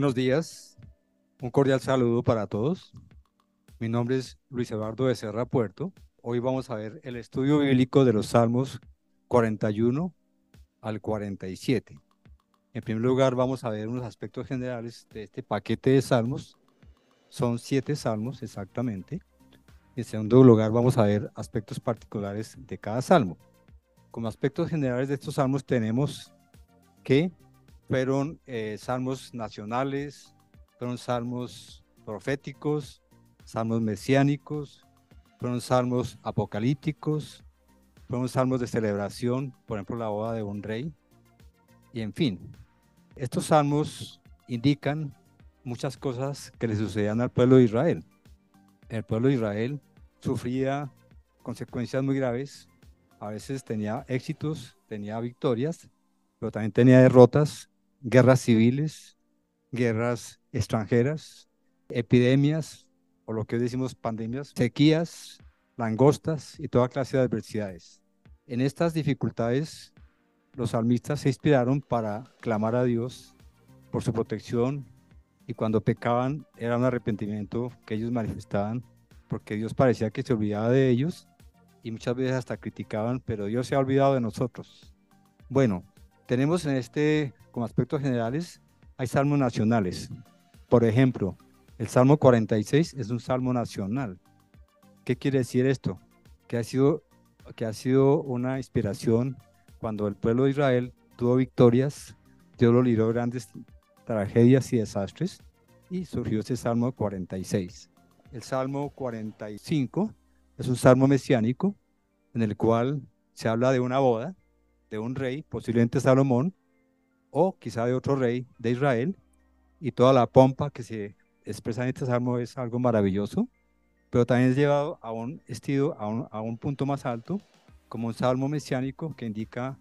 Buenos días, un cordial saludo para todos. Mi nombre es Luis Eduardo de Serra Puerto. Hoy vamos a ver el estudio bíblico de los Salmos 41 al 47. En primer lugar, vamos a ver unos aspectos generales de este paquete de salmos. Son siete salmos exactamente. En segundo lugar, vamos a ver aspectos particulares de cada salmo. Como aspectos generales de estos salmos tenemos que fueron eh, salmos nacionales, fueron salmos proféticos, salmos mesiánicos, fueron salmos apocalípticos, fueron salmos de celebración, por ejemplo, la boda de un rey, y en fin, estos salmos indican muchas cosas que le sucedían al pueblo de Israel. El pueblo de Israel sufría consecuencias muy graves, a veces tenía éxitos, tenía victorias, pero también tenía derrotas guerras civiles, guerras extranjeras, epidemias, o lo que decimos pandemias, sequías, langostas y toda clase de adversidades. En estas dificultades, los salmistas se inspiraron para clamar a Dios por su protección y cuando pecaban era un arrepentimiento que ellos manifestaban porque Dios parecía que se olvidaba de ellos y muchas veces hasta criticaban, pero Dios se ha olvidado de nosotros. Bueno, tenemos en este, como aspectos generales, hay salmos nacionales. Por ejemplo, el Salmo 46 es un salmo nacional. ¿Qué quiere decir esto? Que ha sido, que ha sido una inspiración cuando el pueblo de Israel tuvo victorias, Dios lo libró grandes tragedias y desastres y surgió ese Salmo 46. El Salmo 45 es un salmo mesiánico en el cual se habla de una boda de un rey, posiblemente Salomón, o quizá de otro rey de Israel, y toda la pompa que se expresa en este salmo es algo maravilloso, pero también es llevado a un estilo, a un, a un punto más alto, como un salmo mesiánico que indica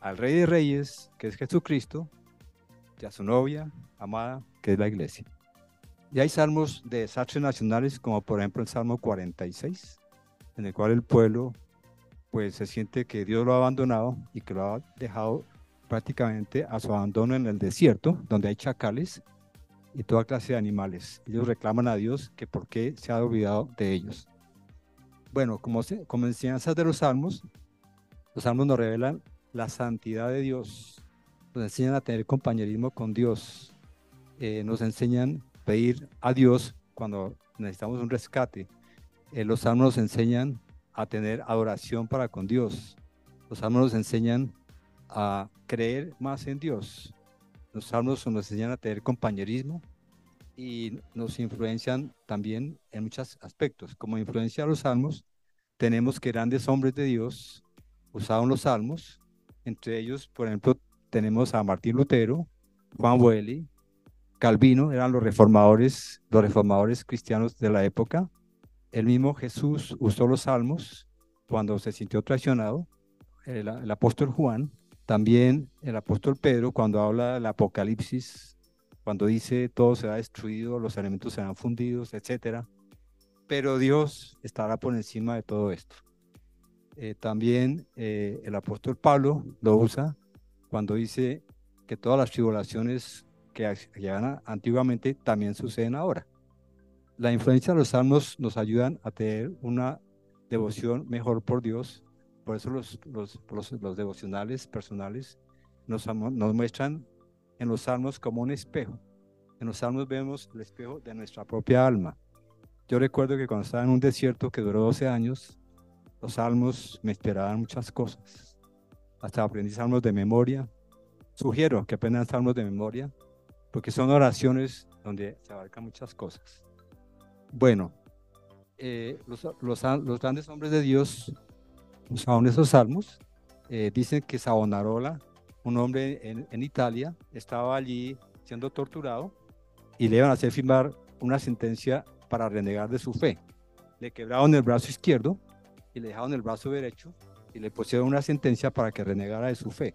al rey de reyes, que es Jesucristo, y a su novia amada, que es la iglesia. Y hay salmos de desastres nacionales, como por ejemplo el Salmo 46, en el cual el pueblo pues se siente que Dios lo ha abandonado y que lo ha dejado prácticamente a su abandono en el desierto, donde hay chacales y toda clase de animales. Ellos reclaman a Dios que por qué se ha olvidado de ellos. Bueno, como, como enseñanzas de los salmos, los salmos nos revelan la santidad de Dios, nos enseñan a tener compañerismo con Dios, eh, nos enseñan a pedir a Dios cuando necesitamos un rescate. Eh, los salmos nos enseñan a tener adoración para con Dios. Los salmos nos enseñan a creer más en Dios. Los salmos nos enseñan a tener compañerismo y nos influencian también en muchos aspectos. Como influencia de los salmos, tenemos que grandes hombres de Dios usaron los salmos. Entre ellos, por ejemplo, tenemos a Martín Lutero, Juan Boeli, Calvino, eran los reformadores, los reformadores cristianos de la época. El mismo Jesús usó los salmos cuando se sintió traicionado. El, apóstol Juan, también el apóstol Pedro, cuando habla del Apocalipsis, cuando dice todo será destruido, los elementos serán fundidos, etc. Pero Dios estará por encima de todo esto. Eh, también eh, el apóstol Pablo lo usa cuando dice que todas las tribulaciones que llegan antiguamente también suceden ahora la influencia de los salmos nos ayudan a tener una devoción mejor por Dios. Por eso los, devocionales personales nos, nos muestran en los salmos como un espejo. En los salmos vemos el espejo de nuestra propia alma. Yo recuerdo que cuando estaba en un desierto que duró 12 años, los salmos me esperaban muchas cosas. Hasta aprendí salmos de memoria. Sugiero que aprendan salmos de memoria, porque son oraciones donde se abarcan muchas cosas. Bueno, eh, los, grandes hombres de Dios usaban esos salmos. Eh, dicen que Savonarola, un hombre en, Italia, estaba allí siendo torturado y le iban a hacer firmar una sentencia para renegar de su fe. Le quebraron el brazo izquierdo y le dejaron el brazo derecho y le pusieron una sentencia para que renegara de su fe.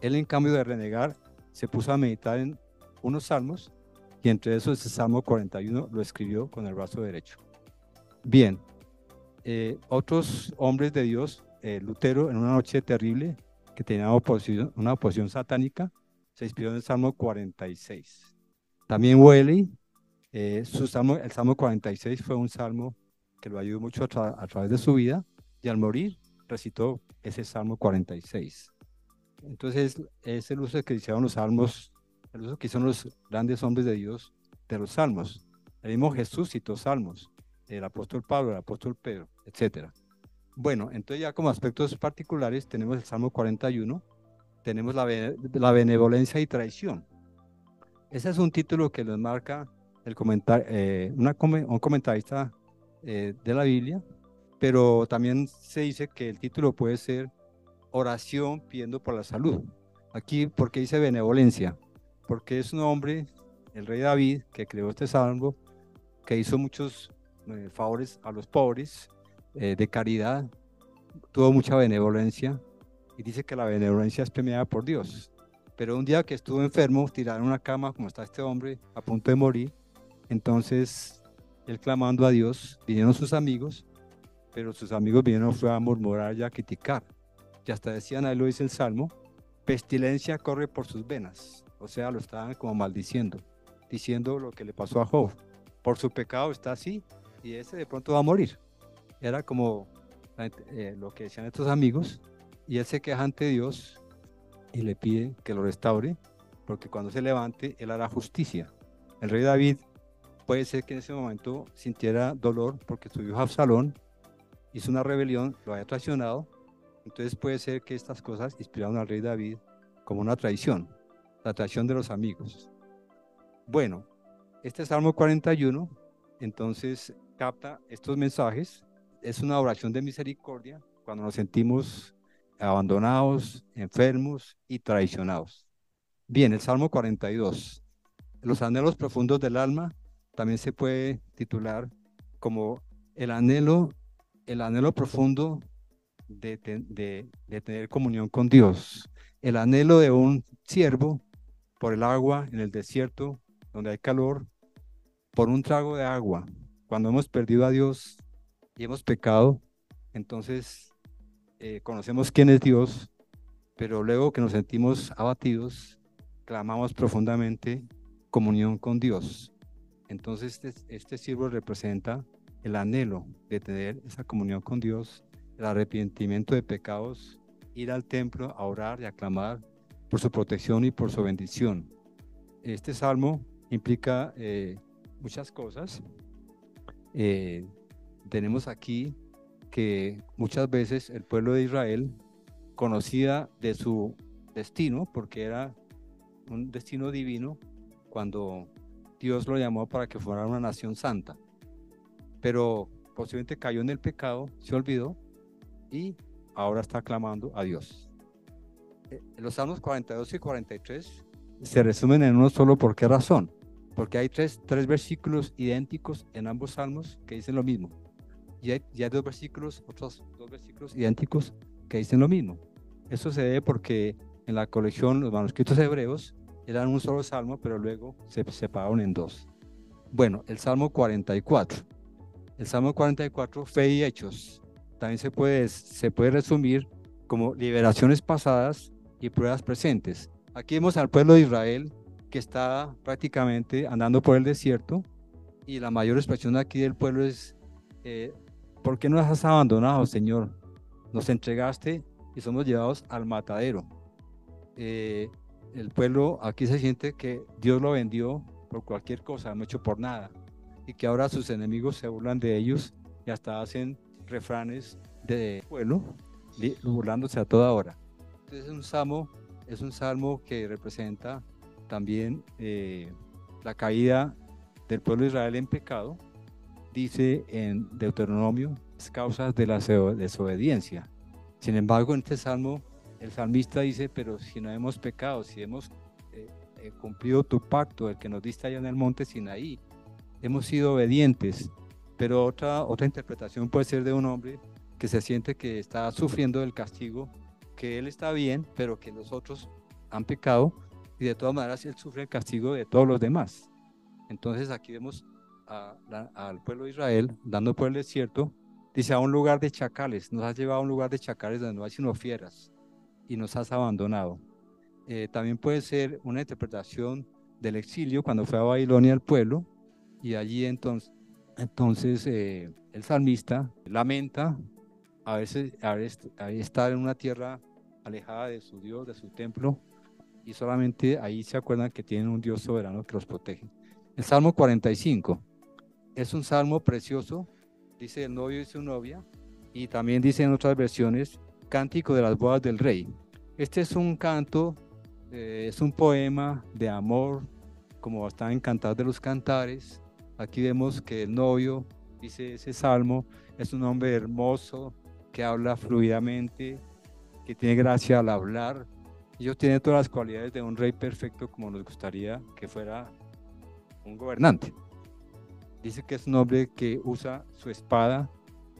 Él, en cambio de renegar, se puso a meditar en unos salmos y entre esos el Salmo 41 lo escribió con el brazo derecho. Bien, eh, otros hombres de Dios, eh, Lutero en una noche terrible que tenía oposición, una oposición satánica, se inspiró en el Salmo 46. También Welly, eh, su salmo, el Salmo 46 fue un salmo que lo ayudó mucho a, través de su vida y al morir recitó ese Salmo 46. Entonces es el uso que hicieron los salmos, uso que hicieron los grandes hombres de Dios de los salmos. El mismo Jesús citó salmos, el apóstol Pablo, el apóstol Pedro, etc. Bueno, entonces ya como aspectos particulares tenemos el Salmo 41, tenemos la, la benevolencia y traición. Ese es un título que nos marca el comentar, eh, un comentarista eh, de la Biblia, pero también se dice que el título puede ser oración pidiendo por la salud. Aquí, ¿por qué dice benevolencia? Porque es un hombre, el rey David, que creó este salmo, que hizo muchos eh, favores a los pobres, eh, de caridad, tuvo mucha benevolencia y dice que la benevolencia es premiada por Dios. Pero un día que estuvo enfermo, tirado en una cama, como está este hombre, a punto de morir, entonces él clamando a Dios, vinieron sus amigos, pero sus amigos vinieron fue a murmurar y a criticar. Y hasta decían, ahí lo dice el Salmo, pestilencia corre por sus venas. O sea, lo estaban como maldiciendo, diciendo lo que le pasó a Job. Por su pecado está así y ese de pronto va a morir. Era como eh, lo que decían estos amigos y él se queja ante Dios y le pide que lo restaure porque cuando se levante él hará justicia. El rey David puede ser que en ese momento sintiera dolor porque su hijo Absalón hizo una rebelión, lo haya traicionado. Entonces puede ser que estas cosas inspiraron al rey David como una traición, la traición de los amigos. Bueno, este Salmo 41 entonces capta estos mensajes. Es una oración de misericordia cuando nos sentimos abandonados, enfermos y traicionados. Bien, el Salmo 42. Los anhelos profundos del alma también se puede titular como el anhelo, el anhelo profundo de, de tener comunión con Dios, el anhelo de un siervo por el agua en el desierto donde hay calor, por un trago de agua. Cuando hemos perdido a Dios y hemos pecado, entonces eh, conocemos quién es Dios, pero luego que nos sentimos abatidos, clamamos profundamente comunión con Dios. Entonces este, este siervo representa el anhelo de tener esa comunión con Dios, el arrepentimiento de pecados, ir al templo a orar y a clamar por su protección y por su bendición. Este salmo implica eh, muchas cosas. Eh, tenemos aquí que muchas veces el pueblo de Israel conocía de su destino, porque era un destino divino, cuando Dios lo llamó para que fuera una nación santa. Pero posiblemente cayó en el pecado, se olvidó y ahora está clamando a Dios. Eh, los Salmos 42 y 43 se resumen en uno solo por qué razón porque hay tres, tres versículos idénticos en ambos salmos que dicen lo mismo. Y hay, hay dos versículos, otros dos versículos idénticos que dicen lo mismo. Eso se debe porque en la colección los manuscritos hebreos eran un solo salmo, pero luego se separaron en dos. Bueno, el Salmo 44. El Salmo 44, fe y hechos. También se puede, se puede resumir como liberaciones pasadas y pruebas presentes. Aquí vemos al pueblo de Israel que está prácticamente andando por el desierto y la mayor expresión aquí del pueblo es, eh, ¿por qué nos has abandonado, Señor? Nos entregaste y somos llevados al matadero. Eh, el pueblo aquí se siente que Dios lo vendió por cualquier cosa, no hecho por nada, y que ahora sus enemigos se burlan de ellos y hasta hacen refranes de pueblo, burlándose a toda hora. Entonces es un salmo, es un salmo que representa también eh, la caída del pueblo de Israel en pecado, dice en Deuteronomio, es causa de la desobediencia. Sin embargo, en este salmo, el salmista dice, pero si no hemos pecado, si hemos eh, eh, cumplido tu pacto, el que nos diste allá en el monte Sinaí, hemos sido obedientes. Pero otra, otra interpretación puede ser de un hombre que se siente que está sufriendo el castigo, que él está bien, pero que los otros han pecado y de todas maneras él sufre el castigo de todos los demás. Entonces aquí vemos al pueblo de Israel dando por el desierto, dice a un lugar de chacales, nos has llevado a un lugar de chacales donde no hay sino fieras y nos has abandonado. Eh, también puede ser una interpretación del exilio cuando fue a Babilonia el pueblo y allí entonces, entonces eh, el salmista lamenta a veces a estar en una tierra alejada de su Dios, de su templo, y solamente ahí se acuerdan que tienen un Dios soberano que los protege. El Salmo 45 es un salmo precioso, dice el novio y su novia, y también dice en otras versiones, cántico de las bodas del rey. Este es un canto, eh, es un poema de amor, como está en Cantar de los Cantares. Aquí vemos que el novio, dice ese salmo, es un hombre hermoso, que habla fluidamente, que tiene gracia al hablar. Ellos tienen todas las cualidades de un rey perfecto como nos gustaría que fuera un gobernante. Dice que es un hombre que usa su espada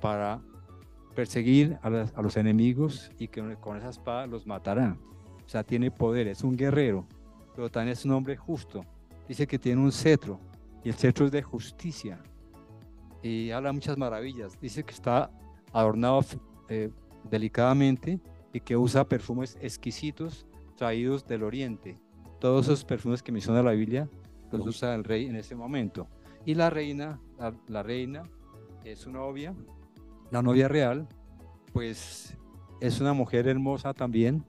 para perseguir a, los enemigos y que con esa espada los matará. O sea, tiene poder, es un guerrero, pero también es un hombre justo. Dice que tiene un cetro y el cetro es de justicia. Y habla muchas maravillas. Dice que está adornado eh, delicadamente y que usa perfumes exquisitos traídos del oriente. Todos esos perfumes que menciona la Biblia los usa el rey en ese momento. Y la reina, la, reina es su novia, la novia real, pues es una mujer hermosa también,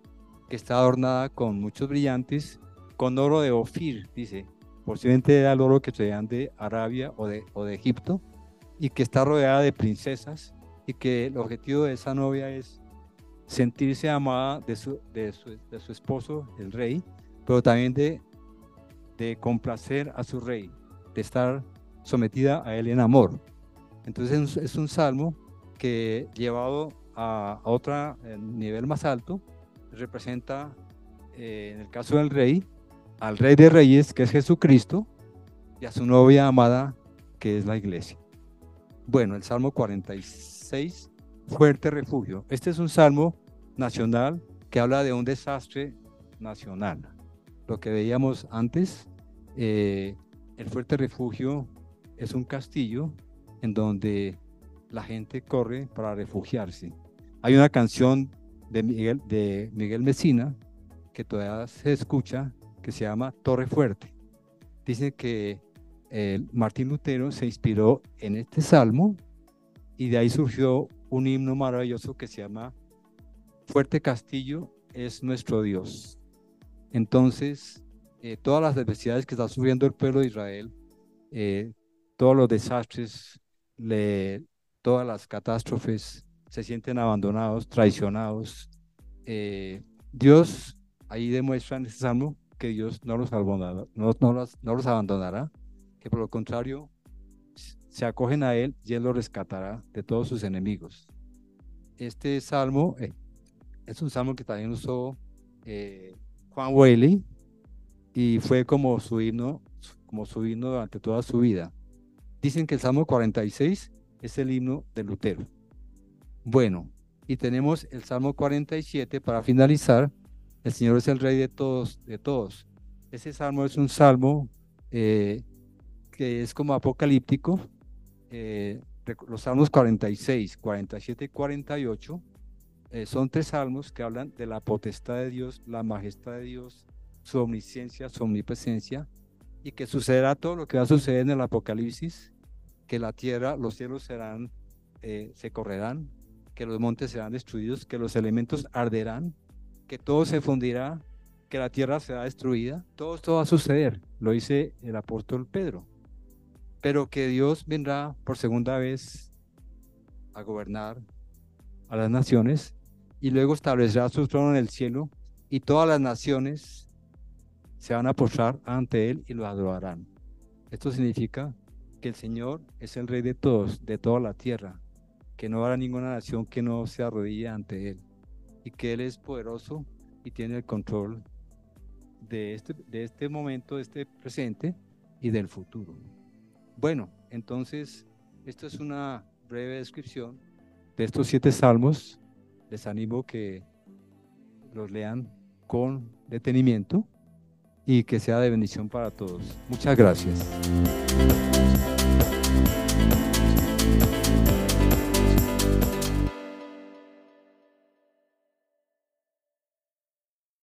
que está adornada con muchos brillantes, con oro de Ofir, dice, posiblemente era el oro que traían de Arabia o de, o de Egipto, y que está rodeada de princesas, y que el objetivo de esa novia es sentirse amada de su, de su, de su esposo, el rey, pero también de, de complacer a su rey, de estar sometida a él en amor. Entonces es un salmo que llevado a, otro nivel más alto representa, eh, en el caso del rey, al rey de reyes, que es Jesucristo, y a su novia amada, que es la iglesia. Bueno, el Salmo 46, fuerte refugio. Este es un salmo nacional que habla de un desastre nacional. Lo que veíamos antes, eh, el fuerte refugio es un castillo en donde la gente corre para refugiarse. Hay una canción de Miguel, de Miguel Mesina que todavía se escucha que se llama Torre Fuerte. Dice que eh, Martín Lutero se inspiró en este salmo y de ahí surgió un himno maravilloso que se llama fuerte castillo es nuestro Dios. Entonces, eh, todas las adversidades que está sufriendo el pueblo de Israel, eh, todos los desastres, todas las catástrofes, se sienten abandonados, traicionados. Eh, Dios ahí demuestra en este salmo que Dios no los, abandonará, no, los, no los abandonará, que por lo contrario se acogen a Él y Él los rescatará de todos sus enemigos. Este salmo es un salmo que también usó eh, Juan Whaley y fue como su himno, como su himno durante toda su vida. Dicen que el Salmo 46 es el himno de Lutero. Bueno, y tenemos el Salmo 47 para finalizar. El Señor es el Rey de todos, de todos. Ese salmo es un salmo eh, que es como apocalíptico. Eh, los salmos 46, 47 y 48 eh, son tres salmos que hablan de la potestad de Dios, la majestad de Dios, su omnisciencia, su omnipresencia, y que sucederá todo lo que va a suceder en el Apocalipsis, que la tierra, los cielos serán, eh, se correrán, que los montes serán destruidos, que los elementos arderán, que todo se fundirá, que la tierra será destruida. Todo esto va a suceder, lo dice el apóstol Pedro. Pero que Dios vendrá por segunda vez a gobernar a las naciones y luego establecerá su trono en el cielo y todas las naciones se van a postrar ante él y lo adorarán. Esto significa que el Señor es el rey de todos, de toda la tierra, que no habrá ninguna nación que no se arrodille ante él y que él es poderoso y tiene el control de este, de este momento, de este presente y del futuro. Bueno, entonces, esto es una breve descripción de estos siete salmos les animo que los lean con detenimiento y que sea de bendición para todos. Muchas gracias.